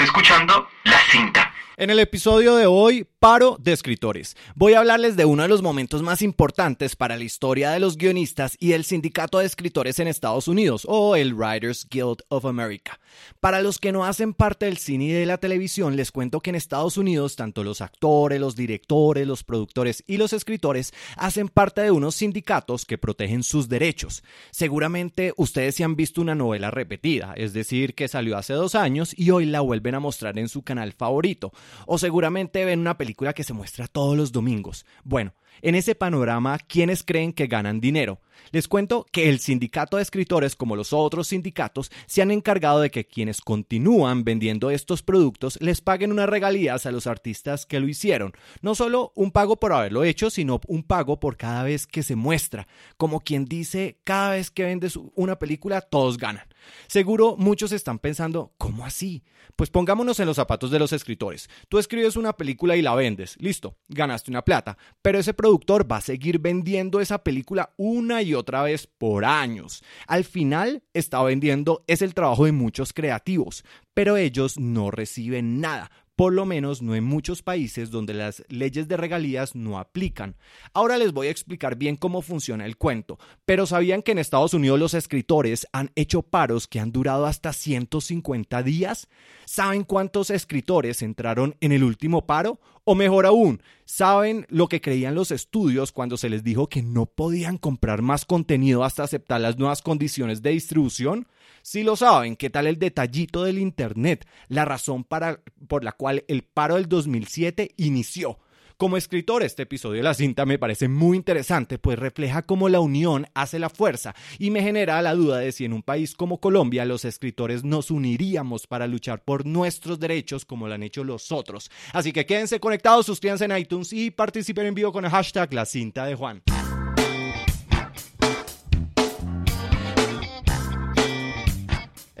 Escuchando La Cinta. En el episodio de hoy, paro de escritores. Voy a hablarles de uno de los momentos más importantes para la historia de los guionistas y el sindicato de escritores en Estados Unidos, o el Writers Guild of America. Para los que no hacen parte del cine y de la televisión, les cuento que en Estados Unidos, tanto los actores, los directores, los productores y los escritores hacen parte de unos sindicatos que protegen sus derechos. Seguramente ustedes se han visto una novela repetida, es decir, que salió hace dos años y hoy la vuelven a mostrar en su canal favorito o seguramente ven una película que se muestra todos los domingos. Bueno, en ese panorama, ¿quiénes creen que ganan dinero? Les cuento que el sindicato de escritores, como los otros sindicatos, se han encargado de que quienes continúan vendiendo estos productos les paguen unas regalías a los artistas que lo hicieron. No solo un pago por haberlo hecho, sino un pago por cada vez que se muestra. Como quien dice, cada vez que vendes una película, todos ganan. Seguro muchos están pensando, ¿cómo así? Pues pongámonos en los zapatos de los escritores. Tú escribes una película y la vendes, listo, ganaste una plata, pero ese productor va a seguir vendiendo esa película una y otra vez por años. Al final está vendiendo es el trabajo de muchos creativos, pero ellos no reciben nada por lo menos no en muchos países donde las leyes de regalías no aplican. Ahora les voy a explicar bien cómo funciona el cuento, pero ¿sabían que en Estados Unidos los escritores han hecho paros que han durado hasta 150 días? ¿Saben cuántos escritores entraron en el último paro? O mejor aún, ¿saben lo que creían los estudios cuando se les dijo que no podían comprar más contenido hasta aceptar las nuevas condiciones de distribución? Si lo saben, ¿qué tal el detallito del Internet? La razón para, por la cual el paro del 2007 inició. Como escritor, este episodio de la cinta me parece muy interesante, pues refleja cómo la unión hace la fuerza y me genera la duda de si en un país como Colombia los escritores nos uniríamos para luchar por nuestros derechos como lo han hecho los otros. Así que quédense conectados, suscríbanse en iTunes y participen en vivo con el hashtag la cinta de Juan.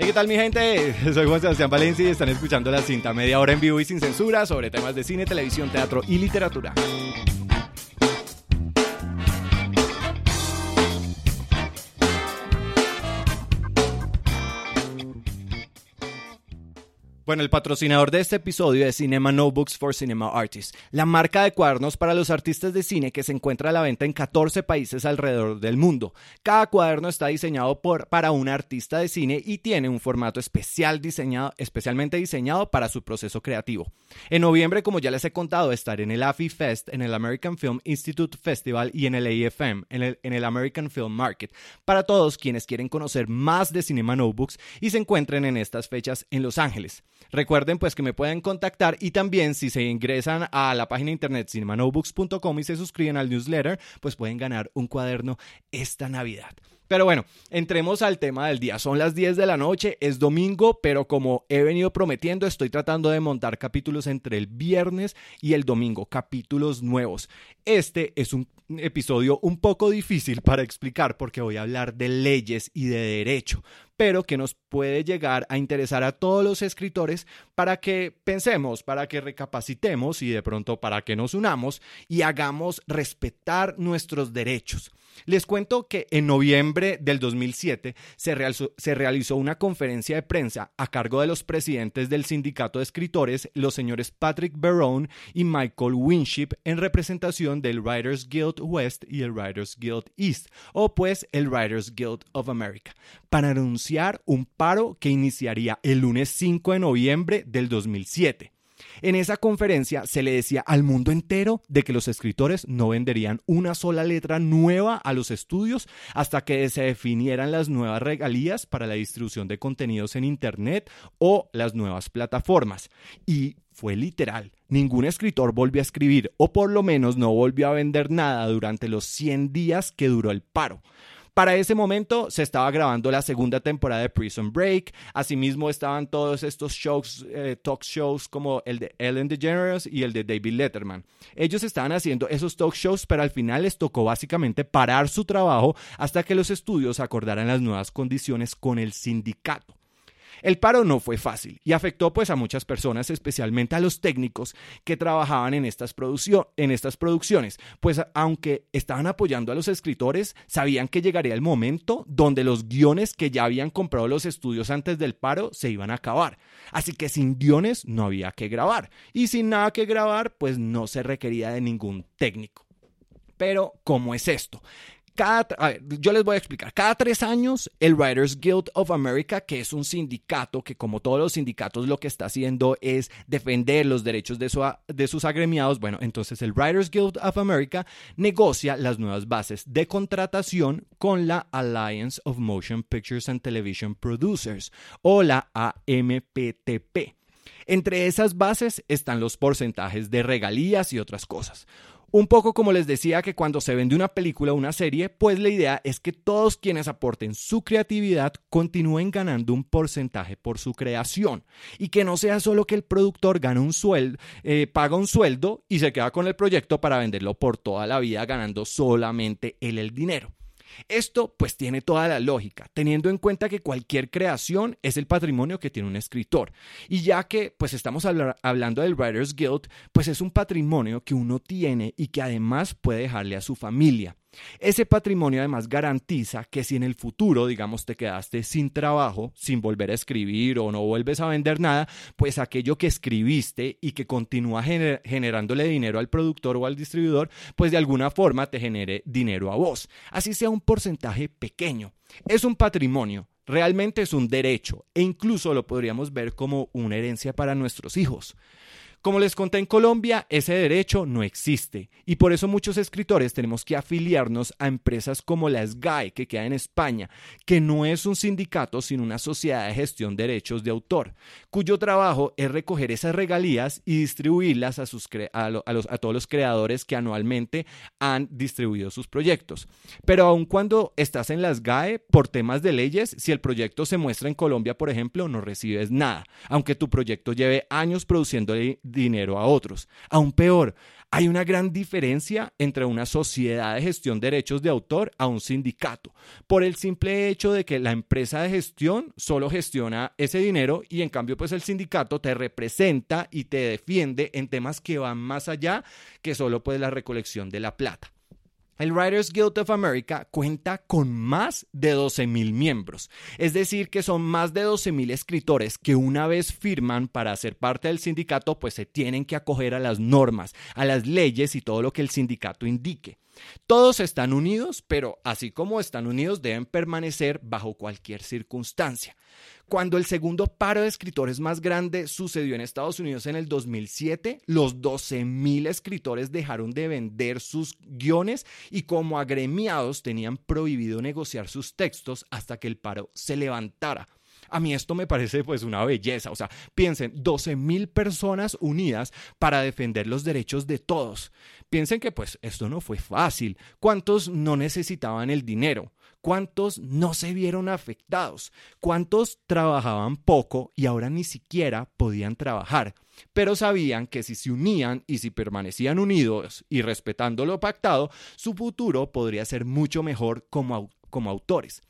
¿Qué tal mi gente? Soy Juan Sebastián Valencia y están escuchando la cinta media hora en vivo y sin censura sobre temas de cine, televisión, teatro y literatura. Bueno, el patrocinador de este episodio es Cinema Notebooks for Cinema Artists, la marca de cuadernos para los artistas de cine que se encuentra a la venta en 14 países alrededor del mundo. Cada cuaderno está diseñado por, para un artista de cine y tiene un formato especial diseñado, especialmente diseñado para su proceso creativo. En noviembre, como ya les he contado, estaré en el AFI Fest, en el American Film Institute Festival y en el AFM, en el, en el American Film Market, para todos quienes quieren conocer más de Cinema Notebooks y se encuentren en estas fechas en Los Ángeles. Recuerden pues que me pueden contactar y también si se ingresan a la página internet cinemanobooks.com y se suscriben al newsletter, pues pueden ganar un cuaderno esta Navidad. Pero bueno, entremos al tema del día. Son las 10 de la noche, es domingo, pero como he venido prometiendo, estoy tratando de montar capítulos entre el viernes y el domingo, capítulos nuevos. Este es un episodio un poco difícil para explicar porque voy a hablar de leyes y de derecho, pero que nos puede llegar a interesar a todos los escritores para que pensemos, para que recapacitemos y de pronto para que nos unamos y hagamos respetar nuestros derechos. Les cuento que en noviembre del 2007 se realizó, se realizó, una conferencia de prensa a cargo de los presidentes del sindicato de escritores, los señores Patrick Barone y Michael Winship, en representación del Writers Guild West y el Writers Guild East, o pues el Writers Guild of America, para anunciar un paro que iniciaría el lunes 5 de noviembre del 2007. En esa conferencia se le decía al mundo entero de que los escritores no venderían una sola letra nueva a los estudios hasta que se definieran las nuevas regalías para la distribución de contenidos en Internet o las nuevas plataformas. Y fue literal. Ningún escritor volvió a escribir o por lo menos no volvió a vender nada durante los 100 días que duró el paro. Para ese momento se estaba grabando la segunda temporada de Prison Break. Asimismo estaban todos estos shows, eh, talk shows como el de Ellen DeGeneres y el de David Letterman. Ellos estaban haciendo esos talk shows, pero al final les tocó básicamente parar su trabajo hasta que los estudios acordaran las nuevas condiciones con el sindicato. El paro no fue fácil y afectó pues a muchas personas, especialmente a los técnicos que trabajaban en estas, en estas producciones, pues aunque estaban apoyando a los escritores, sabían que llegaría el momento donde los guiones que ya habían comprado los estudios antes del paro se iban a acabar. Así que sin guiones no había que grabar y sin nada que grabar pues no se requería de ningún técnico. Pero, ¿cómo es esto? Yo les voy a explicar. Cada tres años, el Writers Guild of America, que es un sindicato que como todos los sindicatos lo que está haciendo es defender los derechos de, sus agremiados, bueno, entonces el Writers Guild of America negocia las nuevas bases de contratación con la Alliance of Motion Pictures and Television Producers o la AMPTP. Entre esas bases están los porcentajes de regalías y otras cosas. Un poco como les decía que cuando se vende una película o una serie, pues la idea es que todos quienes aporten su creatividad continúen ganando un porcentaje por su creación y que no sea solo que el productor gana un sueldo, eh, paga un sueldo y se queda con el proyecto para venderlo por toda la vida ganando solamente él el dinero. Esto pues tiene toda la lógica, teniendo en cuenta que cualquier creación es el patrimonio que tiene un escritor. Y ya que pues estamos hablando del Writers Guild, pues es un patrimonio que uno tiene y que además puede dejarle a su familia. Ese patrimonio además garantiza que si en el futuro, digamos, te quedaste sin trabajo, sin volver a escribir o no vuelves a vender nada, pues aquello que escribiste y que continúa generándole dinero al productor o al distribuidor, pues de alguna forma te genere dinero a vos. Así sea un porcentaje pequeño. Es un patrimonio, realmente es un derecho e incluso lo podríamos ver como una herencia para nuestros hijos. Como les conté en Colombia, ese derecho no existe y por eso muchos escritores tenemos que afiliarnos a empresas como la SGAE, que queda en España, que no es un sindicato sino una sociedad de gestión de derechos de autor, cuyo trabajo es recoger esas regalías y distribuirlas a, todos los creadores que anualmente han distribuido sus proyectos. Pero aun cuando estás en la SGAE, por temas de leyes, si el proyecto se muestra en Colombia, por ejemplo, no recibes nada, aunque tu proyecto lleve años produciendo dinero a otros. Aún peor, hay una gran diferencia entre una sociedad de gestión de derechos de autor a un sindicato, por el simple hecho de que la empresa de gestión solo gestiona ese dinero y en cambio pues el sindicato te representa y te defiende en temas que van más allá que solo pues la recolección de la plata. El Writers Guild of America cuenta con más de 12.000 miembros, es decir, que son más de 12.000 escritores que una vez firman para ser parte del sindicato, pues se tienen que acoger a las normas, a las leyes y todo lo que el sindicato indique. Todos están unidos, pero así como están unidos deben permanecer bajo cualquier circunstancia. Cuando el segundo paro de escritores más grande sucedió en Estados Unidos en el 2007, los 12.000 escritores dejaron de vender sus guiones y como agremiados tenían prohibido negociar sus textos hasta que el paro se levantara. A mí esto me parece pues una belleza. O sea, piensen, 12 mil personas unidas para defender los derechos de todos. Piensen que pues esto no fue fácil. ¿Cuántos no necesitaban el dinero? ¿Cuántos no se vieron afectados? ¿Cuántos trabajaban poco y ahora ni siquiera podían trabajar? Pero sabían que si se unían y si permanecían unidos y respetando lo pactado, su futuro podría ser mucho mejor como, como autores.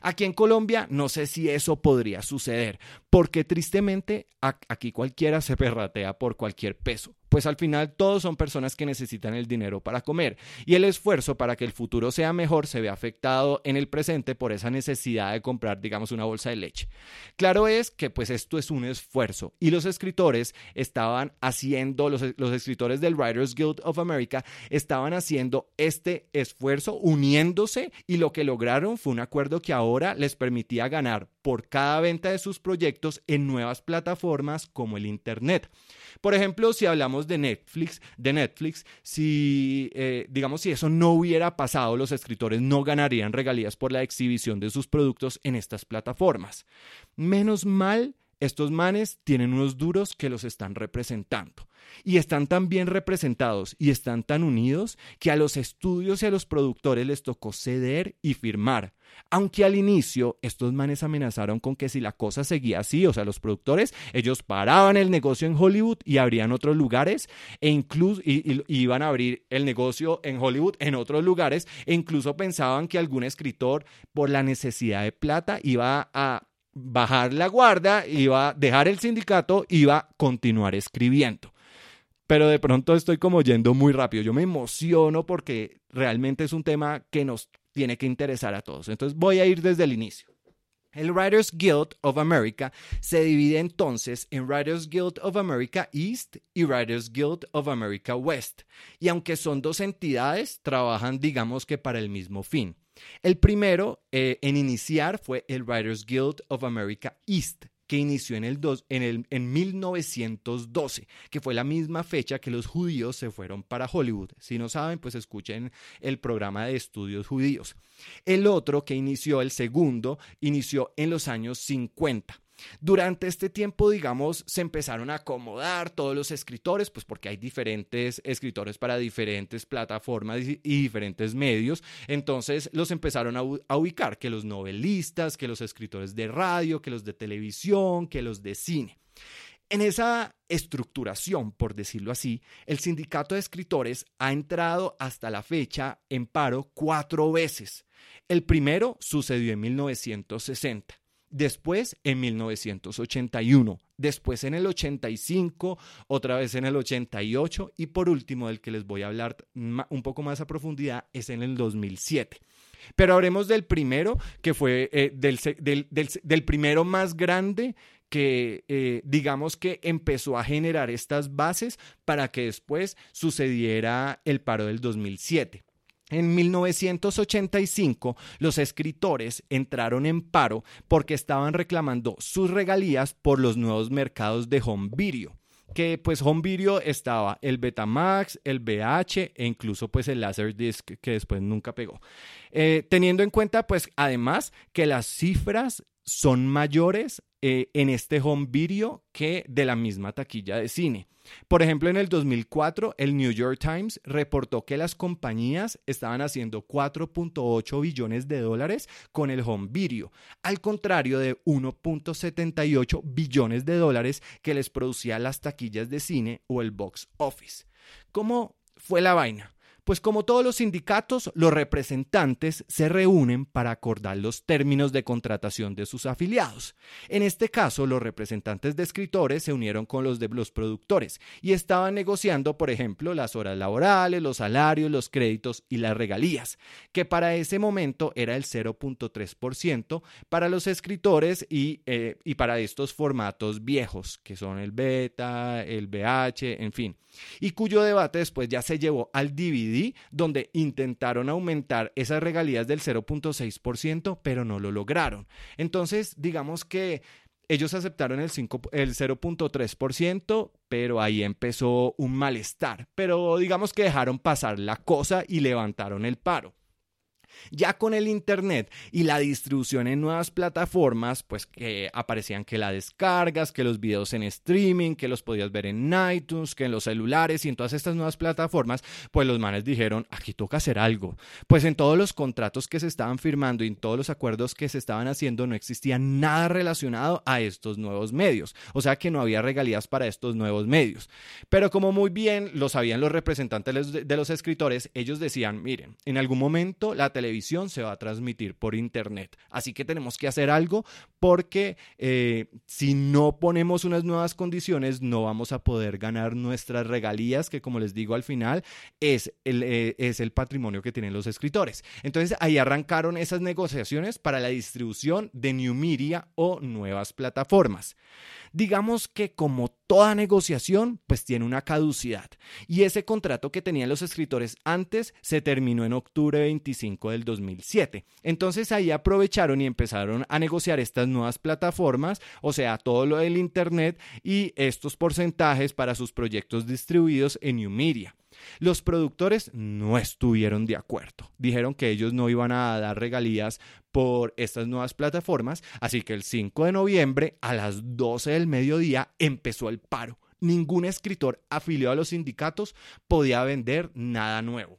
Aquí en Colombia no sé si eso podría suceder, porque tristemente aquí cualquiera se perratea por cualquier peso pues al final todos son personas que necesitan el dinero para comer y el esfuerzo para que el futuro sea mejor se ve afectado en el presente por esa necesidad de comprar, digamos, una bolsa de leche. Claro es que pues esto es un esfuerzo y los escritores estaban haciendo, los, los escritores del Writers Guild of America estaban haciendo este esfuerzo uniéndose y lo que lograron fue un acuerdo que ahora les permitía ganar por cada venta de sus proyectos en nuevas plataformas como el Internet. Por ejemplo, si hablamos de Netflix, de Netflix, si eh, digamos si eso no hubiera pasado, los escritores no ganarían regalías por la exhibición de sus productos en estas plataformas. Menos mal estos manes tienen unos duros que los están representando. Y están tan bien representados y están tan unidos que a los estudios y a los productores les tocó ceder y firmar. Aunque al inicio estos manes amenazaron con que si la cosa seguía así, o sea, los productores, ellos paraban el negocio en Hollywood y abrían otros lugares e incluso iban a abrir el negocio en Hollywood en otros lugares e incluso pensaban que algún escritor por la necesidad de plata iba a bajar la guardia, iba a dejar el sindicato, iba a continuar escribiendo. Pero de pronto estoy como yendo muy rápido. Yo me emociono porque realmente es un tema que nos tiene que interesar a todos. Entonces voy a ir desde el inicio. El Writers Guild of America se divide entonces en Writers Guild of America East y Writers Guild of America West. Y aunque son dos entidades, trabajan digamos que para el mismo fin. El primero eh, en iniciar fue el Writers Guild of America East, que inició en, el en, el, en 1912, que fue la misma fecha que los judíos se fueron para Hollywood. Si no saben, pues escuchen el programa de estudios judíos. El otro que inició, el segundo, inició en los años 50. Durante este tiempo, digamos, se empezaron a acomodar todos los escritores, pues porque hay diferentes escritores para diferentes plataformas y, diferentes medios. Entonces los empezaron a, ubicar, que los novelistas, que los escritores de radio, que los de televisión, que los de cine. En esa estructuración, por decirlo así, el sindicato de escritores ha entrado hasta la fecha en paro cuatro veces. El primero sucedió en 1960 después en 1981, después en el 85, otra vez en el 88 y por último del que les voy a hablar un poco más a profundidad es en el 2007. Pero hablemos del primero, que fue eh, del, primero más grande que eh, digamos que empezó a generar estas bases para que después sucediera el paro del 2007. En 1985, los escritores entraron en paro porque estaban reclamando sus regalías por los nuevos mercados de home video que pues home video estaba el Betamax, el VH e incluso pues el Laserdisc que después nunca pegó. Eh, teniendo en cuenta pues además que las cifras son mayores eh, en este home video que de la misma taquilla de cine. Por ejemplo, en el 2004, el New York Times reportó que las compañías estaban haciendo 4.8 billones de dólares con el home video, al contrario de 1.78 billones de dólares que les producía las taquillas de cine o el box office. ¿Cómo fue la vaina? Pues como todos los sindicatos, los representantes se reúnen para acordar los términos de contratación de sus afiliados. En este caso, los representantes de escritores se unieron con los de los productores y estaban negociando, por ejemplo, las horas laborales, los salarios, los créditos y las regalías, que para ese momento era el 0.3% para los escritores y, eh, y para estos formatos viejos, que son el beta, el BH, en fin y cuyo debate después ya se llevó al Donde intentaron aumentar esas regalías del 0.6%, pero no lo lograron. Entonces, digamos que ellos aceptaron el, el 0.3%, pero ahí empezó un malestar. Pero digamos que dejaron pasar la cosa y levantaron el paro. Ya con el Internet y la distribución en nuevas plataformas, pues que aparecían que la descargas, que los videos en streaming, que los podías ver en iTunes, que en los celulares y en todas estas nuevas plataformas, pues los manes dijeron, aquí toca hacer algo. Pues en todos los contratos que se estaban firmando y en todos los acuerdos que se estaban haciendo no existía nada relacionado a estos nuevos medios. O sea que no había regalías para estos nuevos medios. Pero como muy bien lo sabían los representantes de los escritores, ellos decían, miren, en algún momento la televisión televisión se va a transmitir por internet. Así que tenemos que hacer algo porque eh, si no ponemos unas nuevas condiciones no vamos a poder ganar nuestras regalías, que como les digo al final es el, eh, es el patrimonio que tienen los escritores. Entonces ahí arrancaron esas negociaciones para la distribución de New Media o nuevas plataformas. Digamos que como toda negociación, pues tiene una caducidad. Y ese contrato que tenían los escritores antes se terminó en octubre 25 del 2007. Entonces ahí aprovecharon y empezaron a negociar estas nuevas plataformas, o sea, todo lo del Internet y estos porcentajes para sus proyectos distribuidos en New Media. Los productores no estuvieron de acuerdo. Dijeron que ellos no iban a dar regalías por estas nuevas plataformas, así que el 5 de noviembre a las 12 del mediodía empezó el paro. Ningún escritor afiliado a los sindicatos podía vender nada nuevo.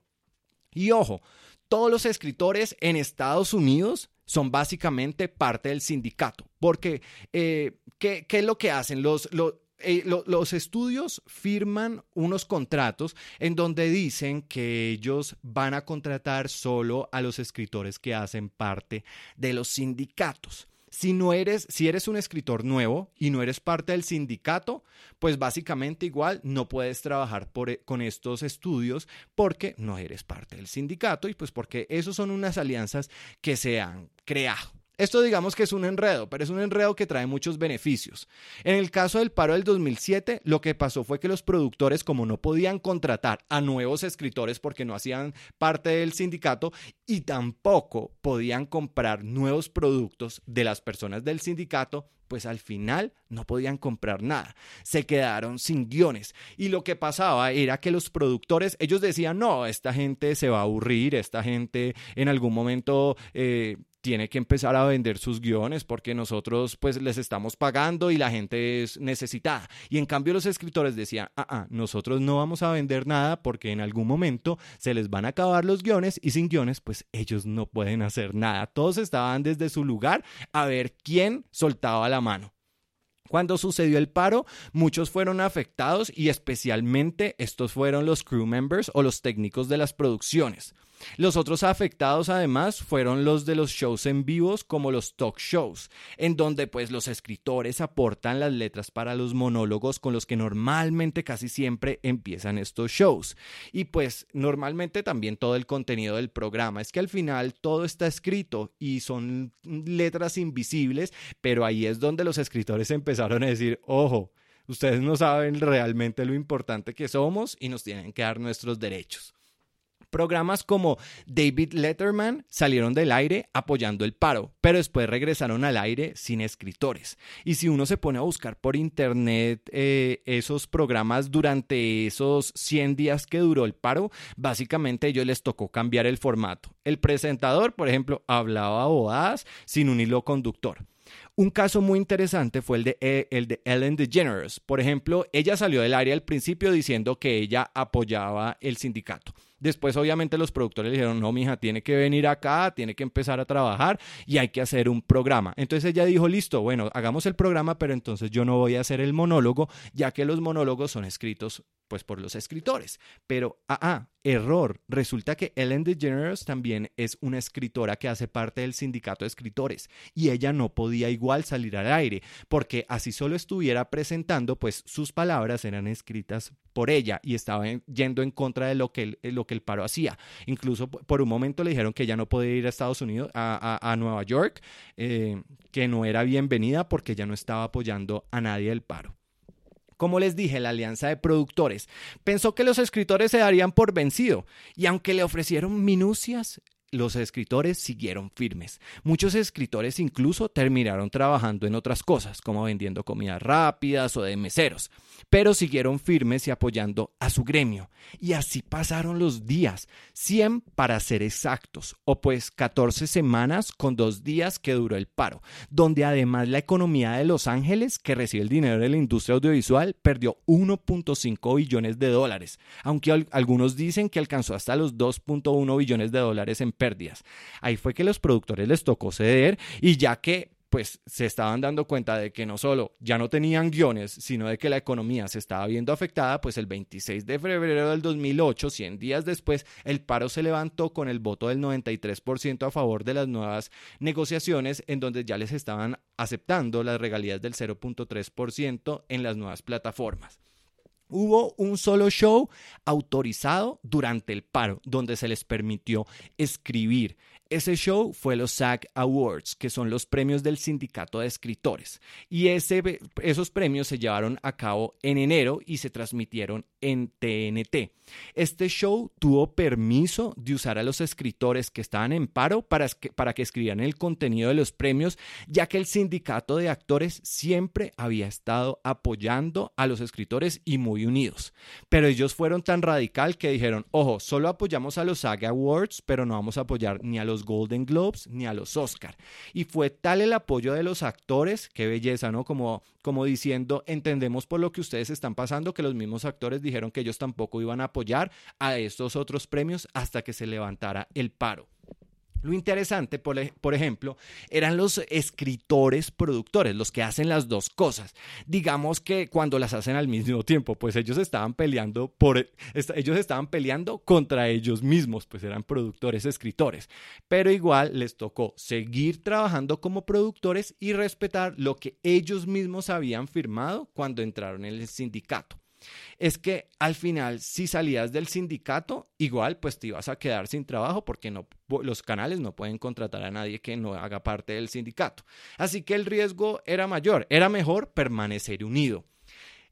Y ojo, todos los escritores en Estados Unidos son básicamente parte del sindicato, porque eh, ¿qué, es lo que hacen? Los, los, eh, los estudios firman unos contratos en donde dicen que ellos van a contratar solo a los escritores que hacen parte de los sindicatos. Si no eres, si eres un escritor nuevo y no eres parte del sindicato, pues básicamente igual no puedes trabajar e, con estos estudios porque no eres parte del sindicato y pues porque esos son unas alianzas que se han creado. Esto digamos que es un enredo, pero es un enredo que trae muchos beneficios. En el caso del paro del 2007, lo que pasó fue que los productores, como no podían contratar a nuevos escritores porque no hacían parte del sindicato y tampoco podían comprar nuevos productos de las personas del sindicato, pues al final no podían comprar nada. Se quedaron sin guiones. Y lo que pasaba era que los productores, ellos decían, no, esta gente se va a aburrir, esta gente en algún momento eh, tiene que empezar a vender sus guiones porque nosotros pues les estamos pagando y la gente es necesitada. Y en cambio los escritores decían, ah, ah, nosotros no vamos a vender nada porque en algún momento se les van a acabar los guiones y sin guiones pues ellos no pueden hacer nada. Todos estaban desde su lugar a ver quién soltaba la mano. Cuando sucedió el paro, muchos fueron afectados y especialmente estos fueron los crew members o los técnicos de las producciones. Los otros afectados además fueron los de los shows en vivos como los talk shows, en donde pues los escritores aportan las letras para los monólogos con los que normalmente casi siempre empiezan estos shows. Y pues normalmente también todo el contenido del programa es que al final todo está escrito y son letras invisibles, pero ahí es donde los escritores empezaron a decir, ojo, ustedes no saben realmente lo importante que somos y nos tienen que dar nuestros derechos. Programas como David Letterman salieron del aire apoyando el paro, pero después regresaron al aire sin escritores. Y si uno se pone a buscar por internet eh, esos programas durante esos 100 días que duró el paro, básicamente a ellos les tocó cambiar el formato. El presentador, por ejemplo, hablaba bobadas sin un hilo conductor. Un caso muy interesante fue el de, eh, el de Ellen DeGeneres. Por ejemplo, ella salió del área al principio diciendo que ella apoyaba el sindicato. Después, obviamente, los productores le dijeron, no, mija, tiene que venir acá, tiene que empezar a trabajar y hay que hacer un programa. Entonces ella dijo, listo, bueno, hagamos el programa, pero entonces yo no voy a hacer el monólogo, ya que los monólogos son escritos pues por los escritores. Pero, ah, ah, error. Resulta que Ellen DeGeneres también es una escritora que hace parte del sindicato de escritores y ella no podía igual salir al aire porque así solo estuviera presentando, pues sus palabras eran escritas por ella y estaba yendo en contra de lo que el, lo que el paro hacía. Incluso por un momento le dijeron que ella no podía ir a Estados Unidos, a, Nueva York, eh, que no era bienvenida porque ella no estaba apoyando a nadie del paro. Como les dije, la alianza de productores pensó que los escritores se darían por vencido y aunque le ofrecieron minucias, los escritores siguieron firmes. Muchos escritores incluso terminaron trabajando en otras cosas, como vendiendo comidas rápidas o de meseros, pero siguieron firmes y apoyando a su gremio. Y así pasaron los días, 100 para ser exactos, o pues 14 semanas con dos días que duró el paro, donde además la economía de Los Ángeles, que recibe el dinero de la industria audiovisual, perdió 1.5 billones de dólares, aunque algunos dicen que alcanzó hasta los 2.1 billones de dólares en pérdidas. Ahí fue que los productores les tocó ceder y ya que pues se estaban dando cuenta de que no solo ya no tenían guiones, sino de que la economía se estaba viendo afectada, pues el 26 de febrero del 2008, 100 días después, el paro se levantó con el voto del 93% a favor de las nuevas negociaciones, en donde ya les estaban aceptando las regalías del 0.3% en las nuevas plataformas. Hubo un solo show autorizado durante el paro, donde se les permitió escribir. Ese show fue los SAG Awards, que son los premios del sindicato de escritores. Y ese, esos premios se llevaron a cabo en enero y se transmitieron en TNT. Este show tuvo permiso de usar a los escritores que estaban en paro para que, para que escribieran el contenido de los premios, ya que el sindicato de actores siempre había estado apoyando a los escritores y muy unidos. Pero ellos fueron tan radical que dijeron, ojo, solo apoyamos a los SAG Awards, pero no vamos a apoyar ni a los Golden Globes ni a los Oscar. Y fue tal el apoyo de los actores, qué belleza, ¿no? Como, como diciendo, entendemos por lo que ustedes están pasando, que los mismos actores dijeron que ellos tampoco iban a apoyar a estos otros premios hasta que se levantara el paro. Lo interesante, por, ejemplo, eran los escritores productores, los que hacen las dos cosas. Digamos que cuando las hacen al mismo tiempo, pues ellos estaban peleando ellos estaban peleando contra ellos mismos, pues eran productores, escritores. Pero igual les tocó seguir trabajando como productores y respetar lo que ellos mismos habían firmado cuando entraron en el sindicato es que al final, si salías del sindicato, igual pues te ibas a quedar sin trabajo porque no, los canales no pueden contratar a nadie que no haga parte del sindicato. Así que el riesgo era mayor, era mejor permanecer unido.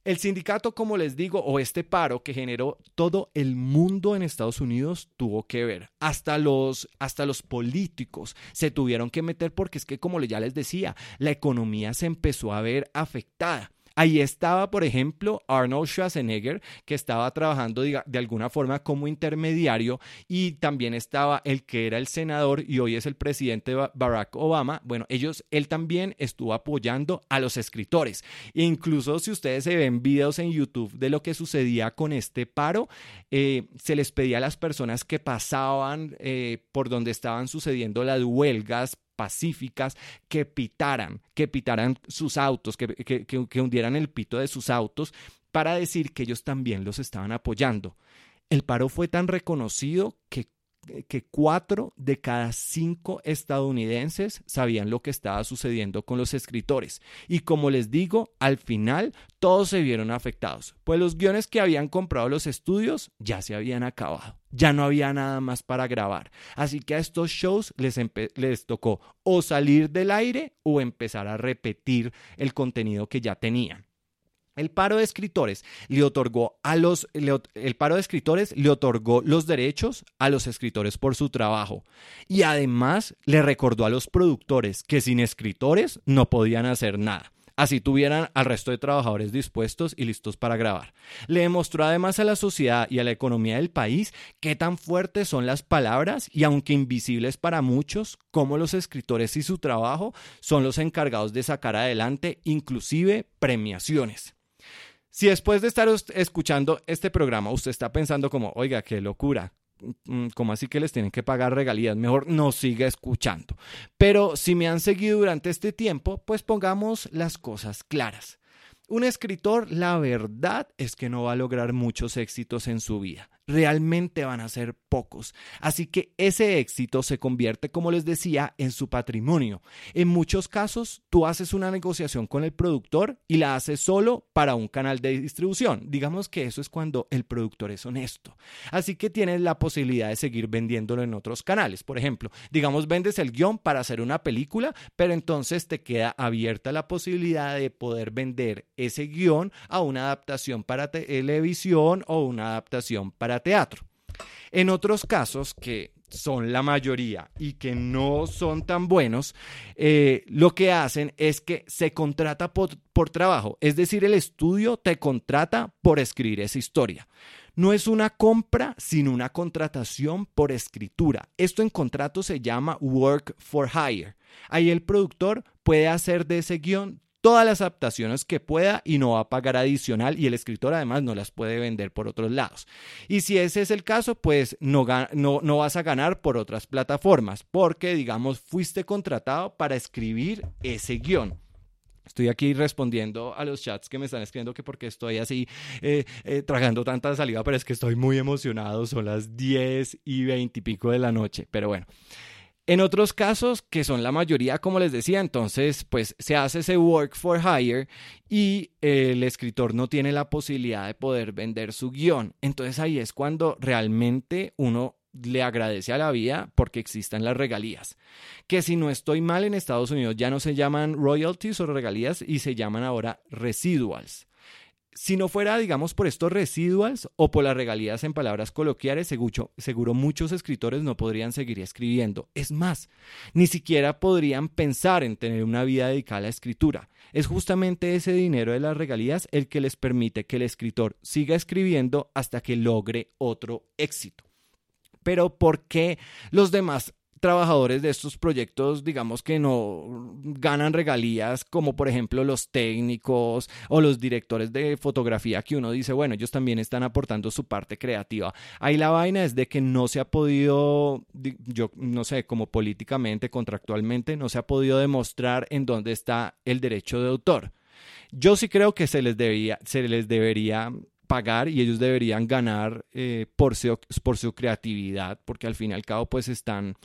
El sindicato, como les digo, o este paro que generó todo el mundo en Estados Unidos tuvo que ver. Hasta los, hasta los políticos se tuvieron que meter porque es que, como ya les decía, la economía se empezó a ver afectada. Ahí estaba, por ejemplo, Arnold Schwarzenegger, que estaba trabajando de alguna forma como intermediario, y también estaba el que era el senador y hoy es el presidente Barack Obama. Bueno, ellos, él también estuvo apoyando a los escritores. Incluso si ustedes se ven videos en YouTube de lo que sucedía con este paro, eh, se les pedía a las personas que pasaban eh, por donde estaban sucediendo las huelgas pacíficas que pitaran, que pitaran sus autos, que, que, hundieran el pito de sus autos para decir que ellos también los estaban apoyando. El paro fue tan reconocido que que cuatro de cada cinco estadounidenses sabían lo que estaba sucediendo con los escritores. Y como les digo, al final todos se vieron afectados, pues los guiones que habían comprado los estudios ya se habían acabado. Ya no había nada más para grabar. Así que a estos shows les, les tocó o salir del aire o empezar a repetir el contenido que ya tenían. El paro de escritores le otorgó a los el paro de escritores le otorgó los derechos a los escritores por su trabajo y además le recordó a los productores que sin escritores no podían hacer nada. Así tuvieran al resto de trabajadores dispuestos y listos para grabar. Le demostró además a la sociedad y a la economía del país qué tan fuertes son las palabras y aunque invisibles para muchos, cómo los escritores y su trabajo son los encargados de sacar adelante inclusive premiaciones. Si después de estar escuchando este programa usted está pensando como, oiga, qué locura, mm, como así que les tienen que pagar regalías? Mejor no siga escuchando. Pero si me han seguido durante este tiempo, pues pongamos las cosas claras. Un escritor, la verdad es que no va a lograr muchos éxitos en su vida realmente van a ser pocos. Así que ese éxito se convierte, como les decía, en su patrimonio. En muchos casos, tú haces una negociación con el productor y la haces solo para un canal de distribución. Digamos que eso es cuando el productor es honesto. Así que tienes la posibilidad de seguir vendiéndolo en otros canales. Por ejemplo, digamos, vendes el guion para hacer una película, pero entonces te queda abierta la posibilidad de poder vender ese guion a una adaptación para televisión o una adaptación para teatro. En otros casos, que son la mayoría y que no son tan buenos, eh, lo que hacen es que se contrata por, por trabajo, es decir, el estudio te contrata por escribir esa historia. No es una compra, sino una contratación por escritura. Esto en contrato se llama work for hire. Ahí el productor puede hacer de ese guion todas las adaptaciones que pueda y no va a pagar adicional y el escritor además no las puede vender por otros lados. Y si ese es el caso, pues no, no, no vas a ganar por otras plataformas porque, digamos, fuiste contratado para escribir ese guion. Estoy aquí respondiendo a los chats que me están escribiendo que porque estoy así eh, eh, tragando tanta saliva, pero es que estoy muy emocionado. Son las 10 y 20 y pico de la noche. Pero bueno, en otros casos, que son la mayoría, como les decía, entonces, pues se hace ese work for hire y el escritor no tiene la posibilidad de poder vender su guion. Entonces ahí es cuando realmente uno le agradece a la vida porque existan las regalías. Que si no estoy mal en Estados Unidos ya no se llaman royalties o regalías y se llaman ahora residuals si no fuera, digamos, por estos residuals o por las regalías en palabras coloquiales, seguro, seguro, muchos escritores no podrían seguir escribiendo. Es más, ni siquiera podrían pensar en tener una vida dedicada a la escritura. Es justamente ese dinero de las regalías el que les permite que el escritor siga escribiendo hasta que logre otro éxito. Pero ¿por qué los demás trabajadores de estos proyectos, digamos que no ganan regalías, como por ejemplo los técnicos o los directores de fotografía, que uno dice, bueno, ellos también están aportando su parte creativa. Ahí la vaina es de que no se ha podido, yo no sé, como políticamente, contractualmente, no se ha podido demostrar en dónde está el derecho de autor. Yo sí creo que se les, debía, se les debería pagar y ellos deberían ganar eh, por, su, por su creatividad, porque al fin y al cabo pues están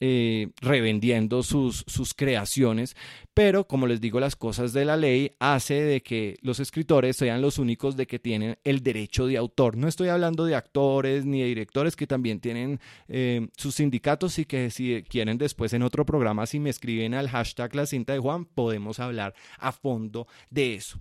eh, revendiendo sus, sus creaciones, pero como les digo, las cosas de la ley hace de que los escritores sean los únicos de que tienen el derecho de autor. No estoy hablando de actores ni de directores que también tienen eh, sus sindicatos y que si quieren después en otro programa, si me escriben al hashtag la cinta de Juan, podemos hablar a fondo de eso.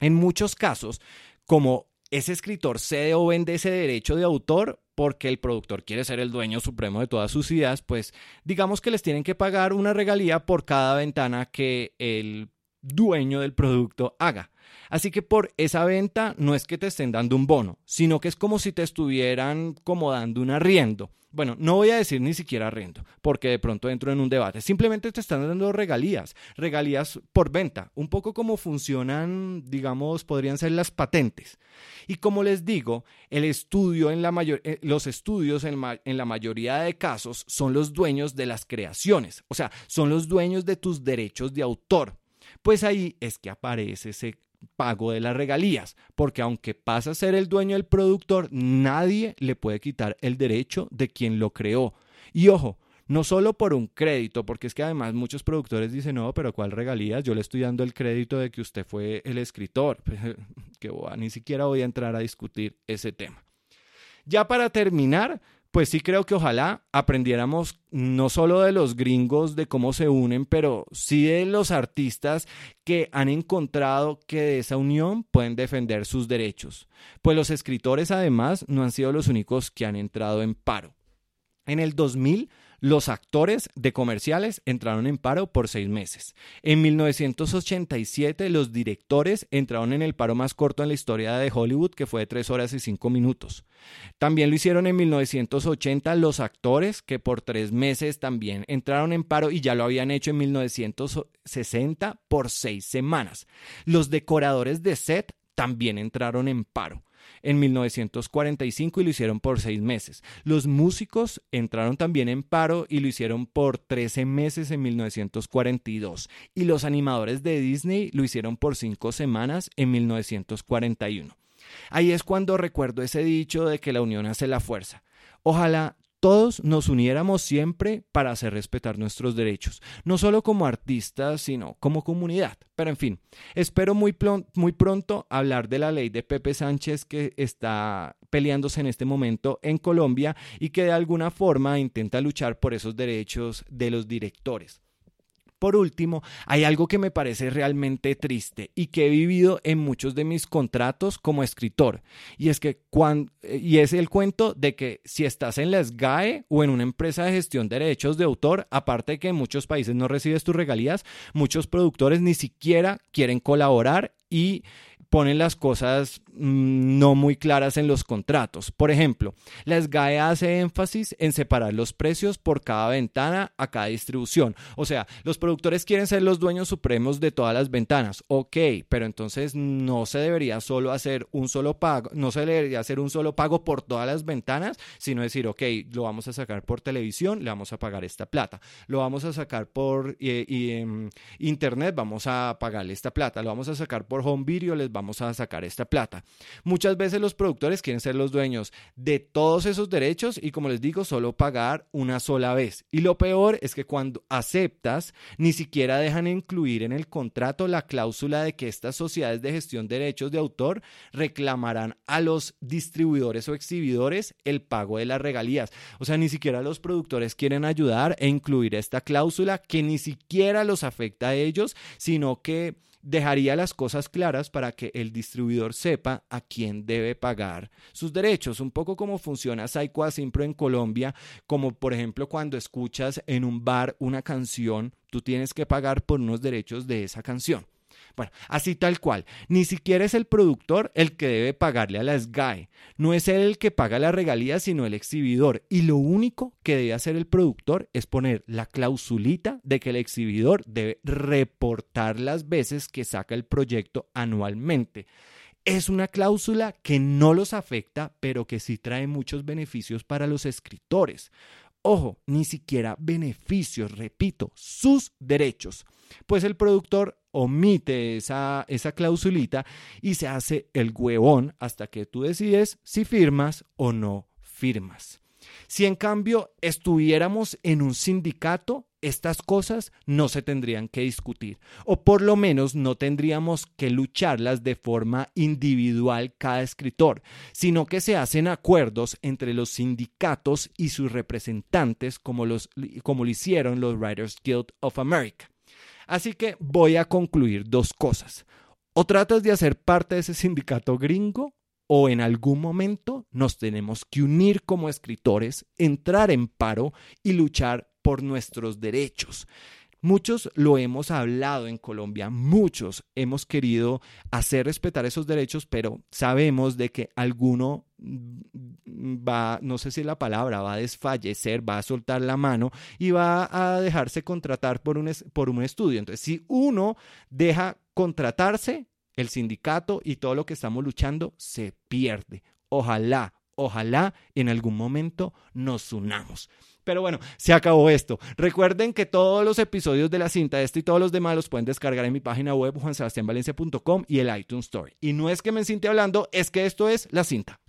En muchos casos, como ese escritor cede o vende ese derecho de autor porque el productor quiere ser el dueño supremo de todas sus ideas, pues digamos que les tienen que pagar una regalía por cada ventana que el dueño del producto haga. Así que por esa venta no es que te estén dando un bono, sino que es como si te estuvieran como dando un arriendo. Bueno, no voy a decir ni siquiera arriendo, porque de pronto entro en un debate. Simplemente te están dando regalías, regalías por venta, un poco como funcionan, digamos, podrían ser las patentes. Y como les digo, el estudio en la mayor, eh, los estudios en, en la mayoría de casos son los dueños de las creaciones, o sea, son los dueños de tus derechos de autor. Pues ahí es que aparece ese pago de las regalías, porque aunque pasa a ser el dueño del productor, nadie le puede quitar el derecho de quien lo creó. Y ojo, no solo por un crédito, porque es que además muchos productores dicen, no, pero ¿cuál regalías? Yo le estoy dando el crédito de que usted fue el escritor. que ni siquiera voy a entrar a discutir ese tema. Ya para terminar, pues sí creo que ojalá aprendiéramos no solo de los gringos de cómo se unen, pero sí de los artistas que han encontrado que de esa unión pueden defender sus derechos. Pues los escritores además no han sido los únicos que han entrado en paro. En el 2000 los actores de comerciales entraron en paro por seis meses. En 1987 los directores entraron en el paro más corto en la historia de Hollywood, que fue de tres horas y cinco minutos. También lo hicieron en 1980 los actores, que por tres meses también entraron en paro y ya lo habían hecho en 1960 por seis semanas. Los decoradores de set también entraron en paro en 1945 y lo hicieron por seis meses. Los músicos entraron también en paro y lo hicieron por 13 meses en 1942. Y los animadores de Disney lo hicieron por cinco semanas en 1941. Ahí es cuando recuerdo ese dicho de que la unión hace la fuerza. Ojalá todos nos uniéramos siempre para hacer respetar nuestros derechos, no solo como artistas, sino como comunidad. Pero en fin, espero muy, muy pronto hablar de la ley de Pepe Sánchez que está peleándose en este momento en Colombia y que de alguna forma intenta luchar por esos derechos de los directores. Por último, hay algo que me parece realmente triste y que he vivido en muchos de mis contratos como escritor, y es que cuando, y es el cuento de que si estás en la SGAE o en una empresa de gestión de derechos de autor, aparte de que en muchos países no recibes tus regalías, muchos productores ni siquiera quieren colaborar y ponen las cosas mm, no muy claras en los contratos. Por ejemplo, la SGAE hace énfasis en separar los precios por cada ventana a cada distribución. O sea, los productores quieren ser los dueños supremos de todas las ventanas. Ok, pero entonces no se debería solo hacer un solo pago, no se debería hacer un solo pago por todas las ventanas, sino decir, ok, lo vamos a sacar por televisión, le vamos a pagar esta plata. Lo vamos a sacar por eh, internet, vamos a pagarle esta plata. Lo vamos a sacar por home video, les vamos a sacar esta plata. Muchas veces los productores quieren ser los dueños de todos esos derechos y como les digo, solo pagar una sola vez. Y lo peor es que cuando aceptas, ni siquiera dejan incluir en el contrato la cláusula de que estas sociedades de gestión de derechos de autor reclamarán a los distribuidores o exhibidores el pago de las regalías. O sea, ni siquiera los productores quieren ayudar e incluir esta cláusula que ni siquiera los afecta a ellos, sino que dejaría las cosas claras para que el distribuidor sepa a quién debe pagar sus derechos. Un poco como funciona Psycho Asimpro en Colombia, como por ejemplo cuando escuchas en un bar una canción, tú tienes que pagar por unos derechos de esa canción. Bueno, así tal cual. Ni siquiera es el productor el que debe pagarle a la SGAE. No es él el que paga la regalía, sino el exhibidor. Y lo único que debe hacer el productor es poner la clausulita de que el exhibidor debe reportar las veces que saca el proyecto anualmente. Es una cláusula que no los afecta, pero que sí trae muchos beneficios para los escritores. Ojo, ni siquiera beneficios, repito, sus derechos. Pues el productor omite esa, esa clausulita y se hace el huevón hasta que tú decides si firmas o no firmas. Si en cambio estuviéramos en un sindicato, estas cosas no se tendrían que discutir, o por lo menos no tendríamos que lucharlas de forma individual cada escritor, sino que se hacen acuerdos entre los sindicatos y sus representantes, como, los, como lo hicieron los Writers Guild of America. Así que voy a concluir dos cosas. O tratas de hacer parte de ese sindicato gringo o en algún momento nos tenemos que unir como escritores, entrar en paro y luchar por nuestros derechos. Muchos lo hemos hablado en Colombia, muchos hemos querido hacer respetar esos derechos, pero sabemos de que alguno va, no sé si la palabra, va a desfallecer, va a soltar la mano y va a dejarse contratar por un, por un estudio. Entonces, si uno deja contratarse, el sindicato y todo lo que estamos luchando se pierde. Ojalá, ojalá en algún momento nos unamos. Pero bueno, se acabó esto. Recuerden que todos los episodios de la cinta, este y todos los demás, los pueden descargar en mi página web juansebastianvalencia.com y el iTunes Store. Y no es que me siente hablando, es que esto es La Cinta.